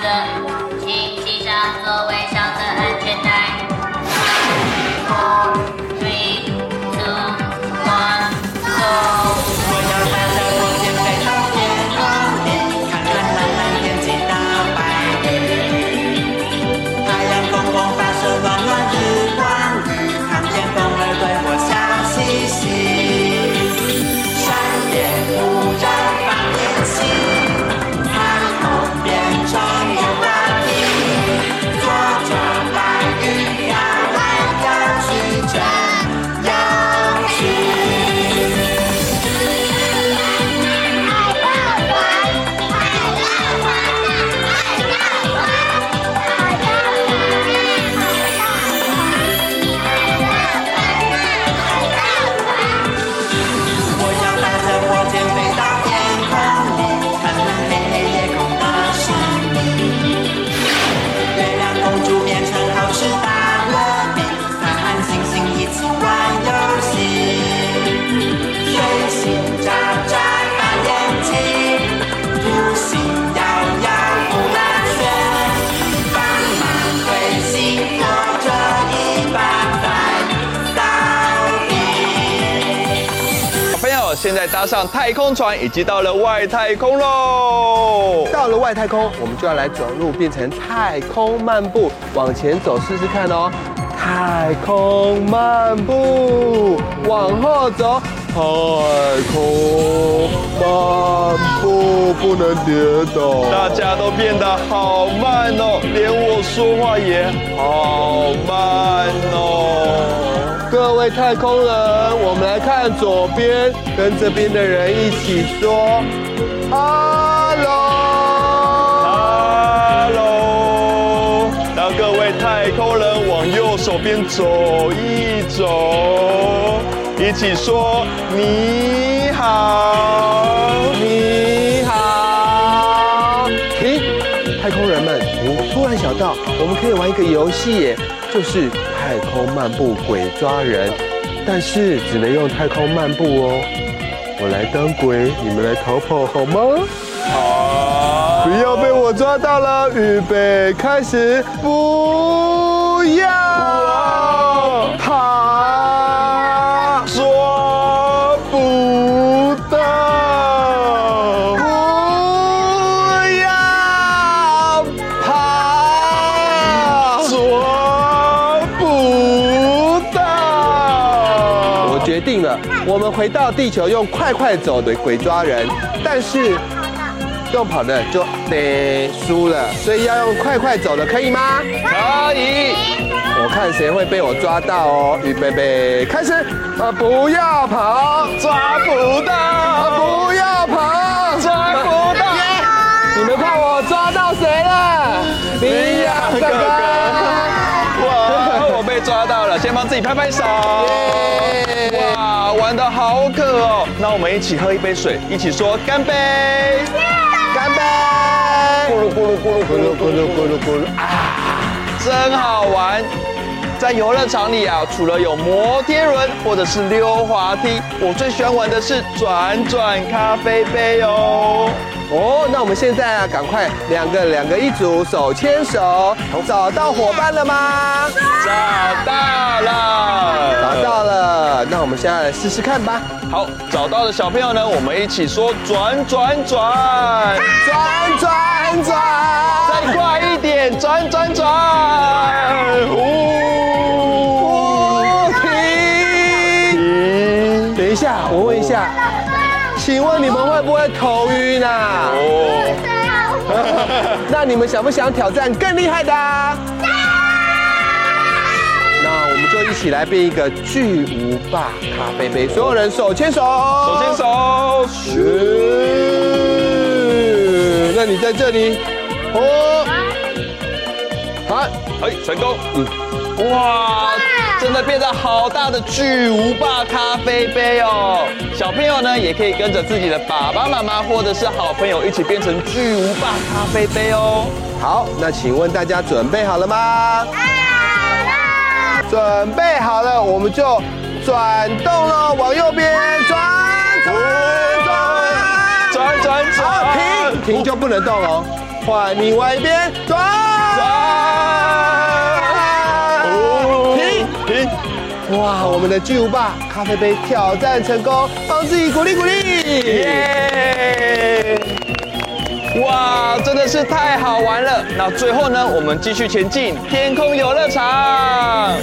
的，现在搭上太空船，已经到了外太空喽。到了外太空，我们就要来走路，变成太空漫步，往前走试试看哦。太空漫步，往后走，太空漫步，不能跌倒。大家都变得好慢哦，连我说话也好慢哦。各位太空人，我们来看左边，跟这边的人一起说，Hello。Hello，让各位太空人往右手边走一走，一起说你好，你好，停！太空人们，我突然想到，我们可以玩一个游戏耶，就是太空漫步鬼抓人，但是只能用太空漫步哦。我来当鬼，你们来逃跑好吗？好，不要被我抓到了，预备开始，不要我们回到地球用快快走的鬼抓人，但是用跑的就得输了，所以要用快快走的，可以吗？可以。我看谁会被我抓到哦！预备备，开始！啊，不要跑，抓不到，不要跑，抓不到。你们看我抓到谁了？羚羊哥哥！哇，我被抓到了，先帮自己拍拍手。那我们一起喝一杯水，一起说干杯！干杯！咕噜咕噜咕噜咕噜咕噜咕噜咕噜啊！真好玩。在游乐场里啊，除了有摩天轮或者是溜滑梯，我最喜欢玩的是转转咖啡杯哦。哦，那我们现在啊，赶快两个两个一组，手牵手，找到伙伴了吗？找到了，我们现在来试试看吧。好，找到的小朋友呢，我们一起说转转转，转转转，再快一点，转转转，不停。等一下，我问一下，请问你们会不会头晕啊？哦，那你们想不想挑战更厉害的啊？一起来变一个巨无霸咖啡杯，所有人手牵手，手牵手，是。那你在这里，哦，好，哎，成功，嗯，哇，真的变得好大的巨无霸咖啡杯哦！小朋友呢，也可以跟着自己的爸爸妈妈或者是好朋友一起变成巨无霸咖啡杯哦。好，那请问大家准备好了吗？准备好了，我们就转动喽，往右边转转转转转，停停就不能动哦，换另外一边，转转，停停！哇，我们的巨无霸咖啡杯挑战成功，帮自己鼓励鼓励！耶！哇，真的是太好玩了！那最后呢，我们继续前进天空游乐场。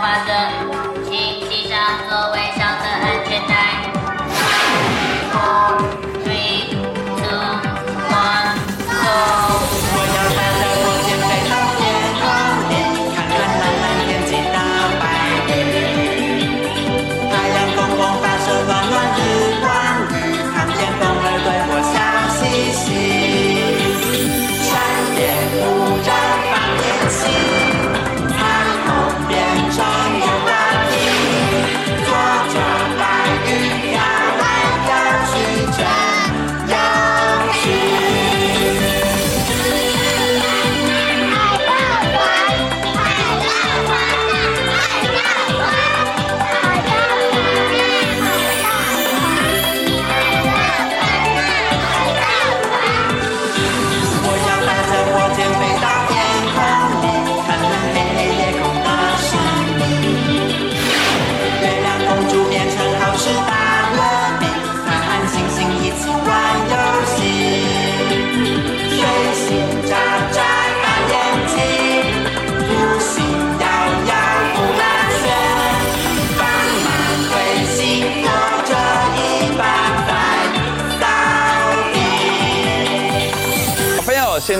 发生。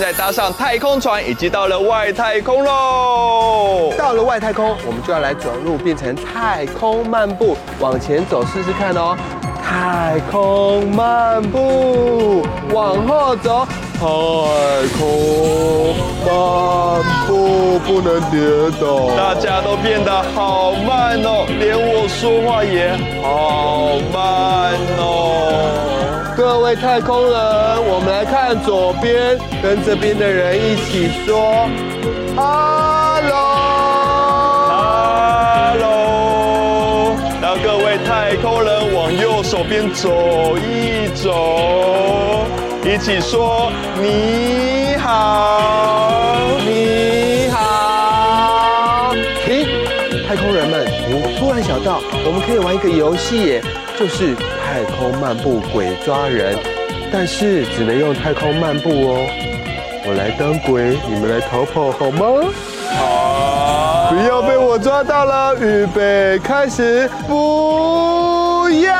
在搭上太空船，已经到了外太空喽！到了外太空，我们就要来走路，变成太空漫步，往前走试试看哦。太空漫步，往后走。太空漫步，不能跌倒。大家都变得好慢哦，连我说话也好慢哦。各位太空人，我们来看左边，跟这边的人一起说：“Hello。” Hello，让各位太空人往右手边走一走，一起说你好，你好，停！太空人们，我突然想到，我们可以玩一个游戏耶，就是太空漫步鬼抓人，但是只能用太空漫步哦。我来当鬼，你们来逃跑好吗？好，不要被我抓到了，预备开始，不要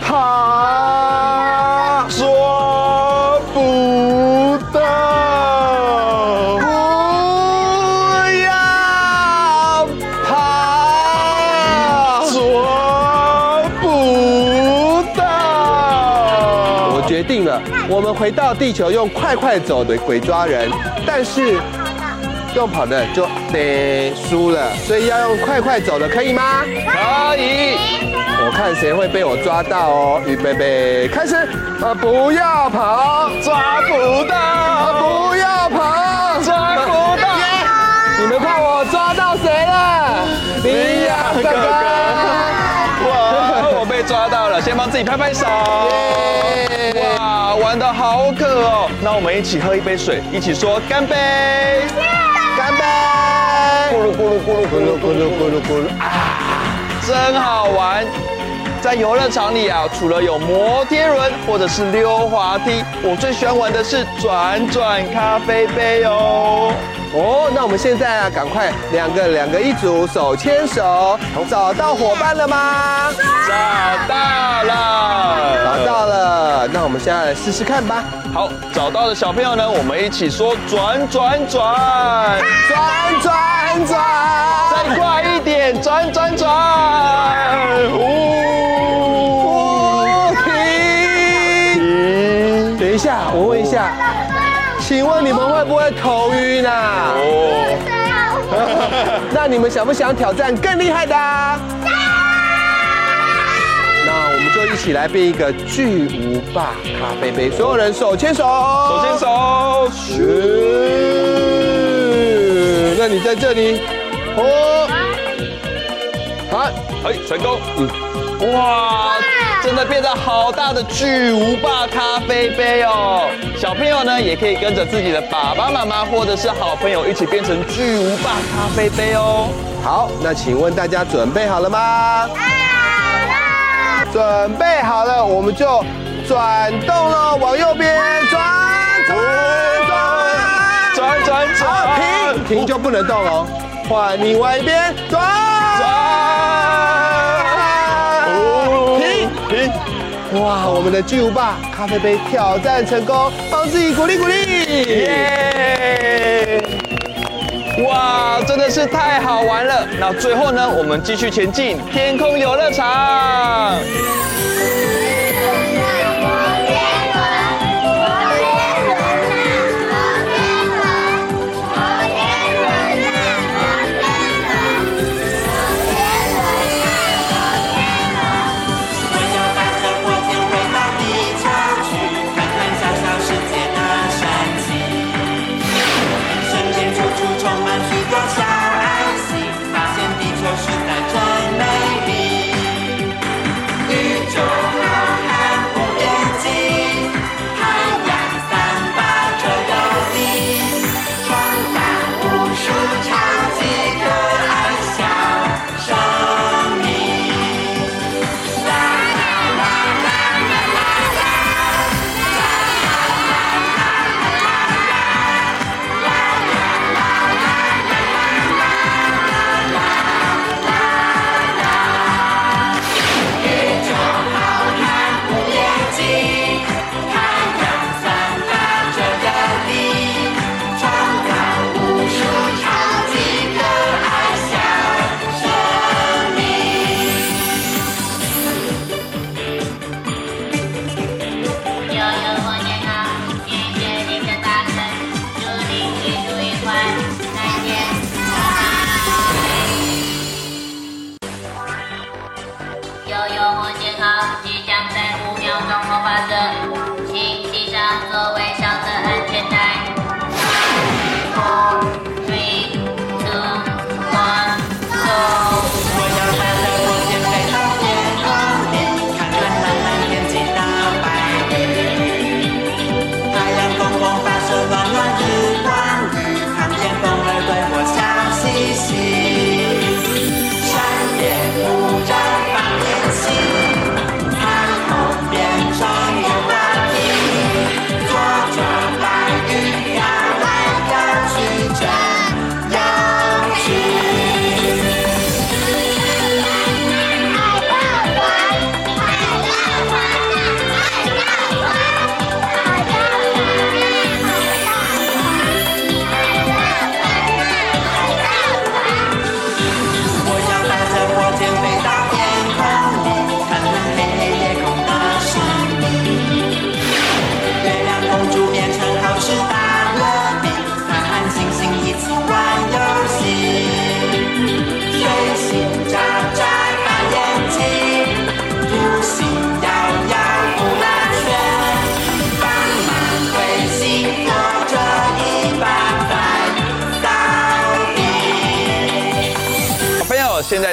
跑，们回到地球用快快走的鬼抓人，但是用跑的就得输了，所以要用快快走的，可以吗？可以。我看谁会被我抓到哦！预备备，开始！啊，不要跑，抓不到，啊，不要跑，抓不到。你们看我抓到谁了？你呀，哥哥！哇，我被抓到了，先帮自己拍拍手。哇，玩得好渴哦！那我们一起喝一杯水，一起说干杯！干杯！咕噜咕噜咕噜咕噜咕噜咕噜咕噜啊！真好玩。在游乐场里啊，除了有摩天轮或者是溜滑梯，我最喜欢玩的是转转咖啡杯哦。哦，那我们现在啊，赶快两个两个一组，手牵手，找到伙伴了吗？找到们现在来试试看吧。好，找到的小朋友呢，我们一起说转转转，转转转，再快一点，转转转。等一下，我问一下，请问你们会不会头晕啊？哦。那你们想不想挑战更厉害的？就一起来变一个巨无霸咖啡杯，所有人手牵手，手牵手。是。那你在这里，哦。好，哎，成功。嗯。哇。真的变得好大的巨无霸咖啡杯哦！小朋友呢，也可以跟着自己的爸爸妈妈或者是好朋友一起变成巨无霸咖啡杯哦。好，那请问大家准备好了吗？准备好了，我们就转动了，往右边转转转转转，停停就不能动哦。换另外一边转转。哇，我们的巨无霸咖啡杯挑战成功，帮自己鼓励鼓励！耶！哇，真的是太好玩了。那最后呢，我们继续前进天空游乐场。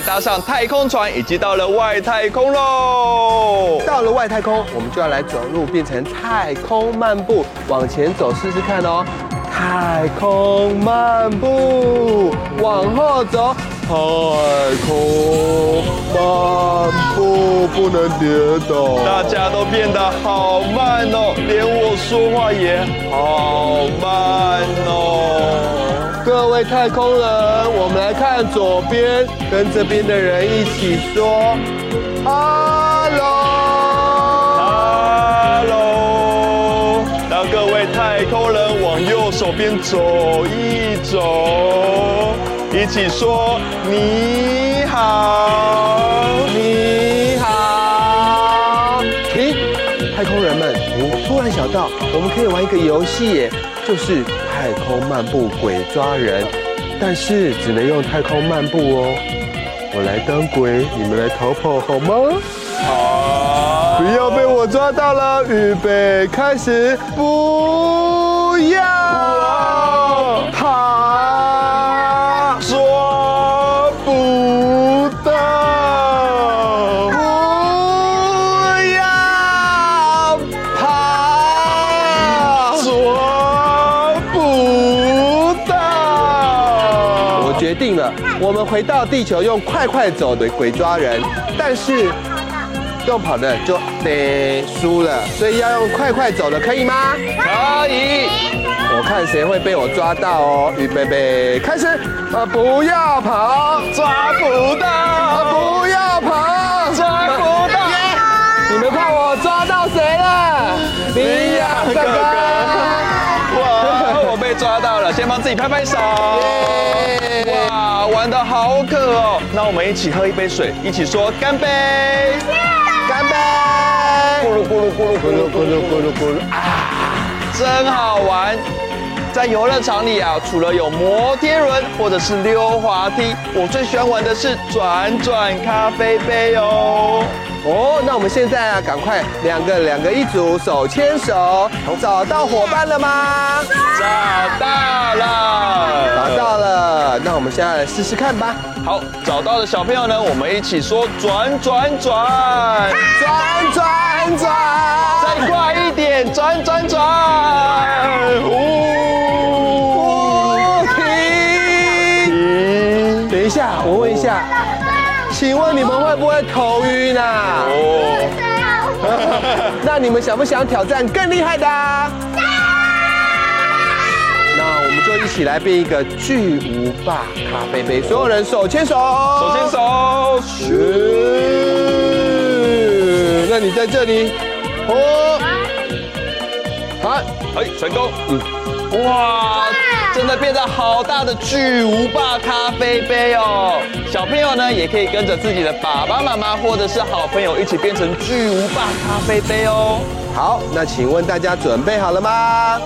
搭上太空船，已经到了外太空喽。到了外太空，我们就要来走路，变成太空漫步，往前走试试看哦。太空漫步，往后走。太空漫步，不能跌倒。大家都变得好慢哦，连我说话也好慢哦。各位太空人，我们来看左边，跟这边的人一起说：“Hello。”太空人往右手边走一走，一起说你好，你好。停！太空人们，我突然想到，我们可以玩一个游戏耶，就是太空漫步鬼抓人，但是只能用太空漫步哦。我来当鬼，你们来逃跑好吗？好，不要被我抓到了，预备开始，不要决定了，我们回到地球，用快快走的鬼抓人，但是。用跑的就得输了，所以要用快快走的，可以吗？可以。我看谁会被我抓到哦。预备备，开始。啊，不要跑，抓不到。啊，不要跑，抓不到。你们看我抓到谁了？你呀哥哥。哇，我被抓到了，先帮自己拍拍手。哇，玩的好渴哦。那我们一起喝一杯水，一起说干杯。干杯！咕噜咕噜咕噜咕噜咕噜咕噜咕噜啊，真好玩！在游乐场里啊，除了有摩天轮或者是溜滑梯，我最喜欢玩的是转转咖啡杯哦。哦，那我们现在啊，赶快两个两个一组，手牵手，找到伙伴了吗？找到了，找到了。那我们现在来试试看吧。好，找到的小朋友呢，我们一起说转转转，转转转，再快一点，转转转，呜，停，等一下，我问一下，请问你们会不会头晕啊？哦，那你们想不想挑战更厉害的？那我们就一起来变一个巨无霸咖啡杯，所有人手牵手，手牵手，是。那你在这里，哦，好，哎，成功，嗯，哇，真的变得好大的巨无霸咖啡杯哦！小朋友呢，也可以跟着自己的爸爸妈妈或者是好朋友一起变成巨无霸咖啡杯哦。好，那请问大家准备好了吗？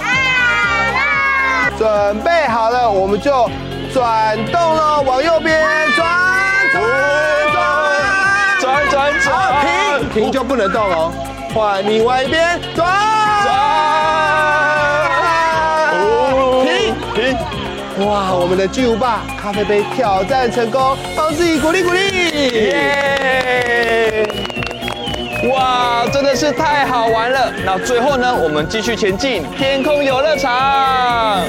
准备好了，我们就转动了，往右边转转转转转转，停停就不能动哦，换另外一边转转，哇，我们的巨无霸咖啡杯挑战成功，帮自己鼓励鼓励，耶！哇，真的是太好玩了！那最后呢，我们继续前进天空游乐场。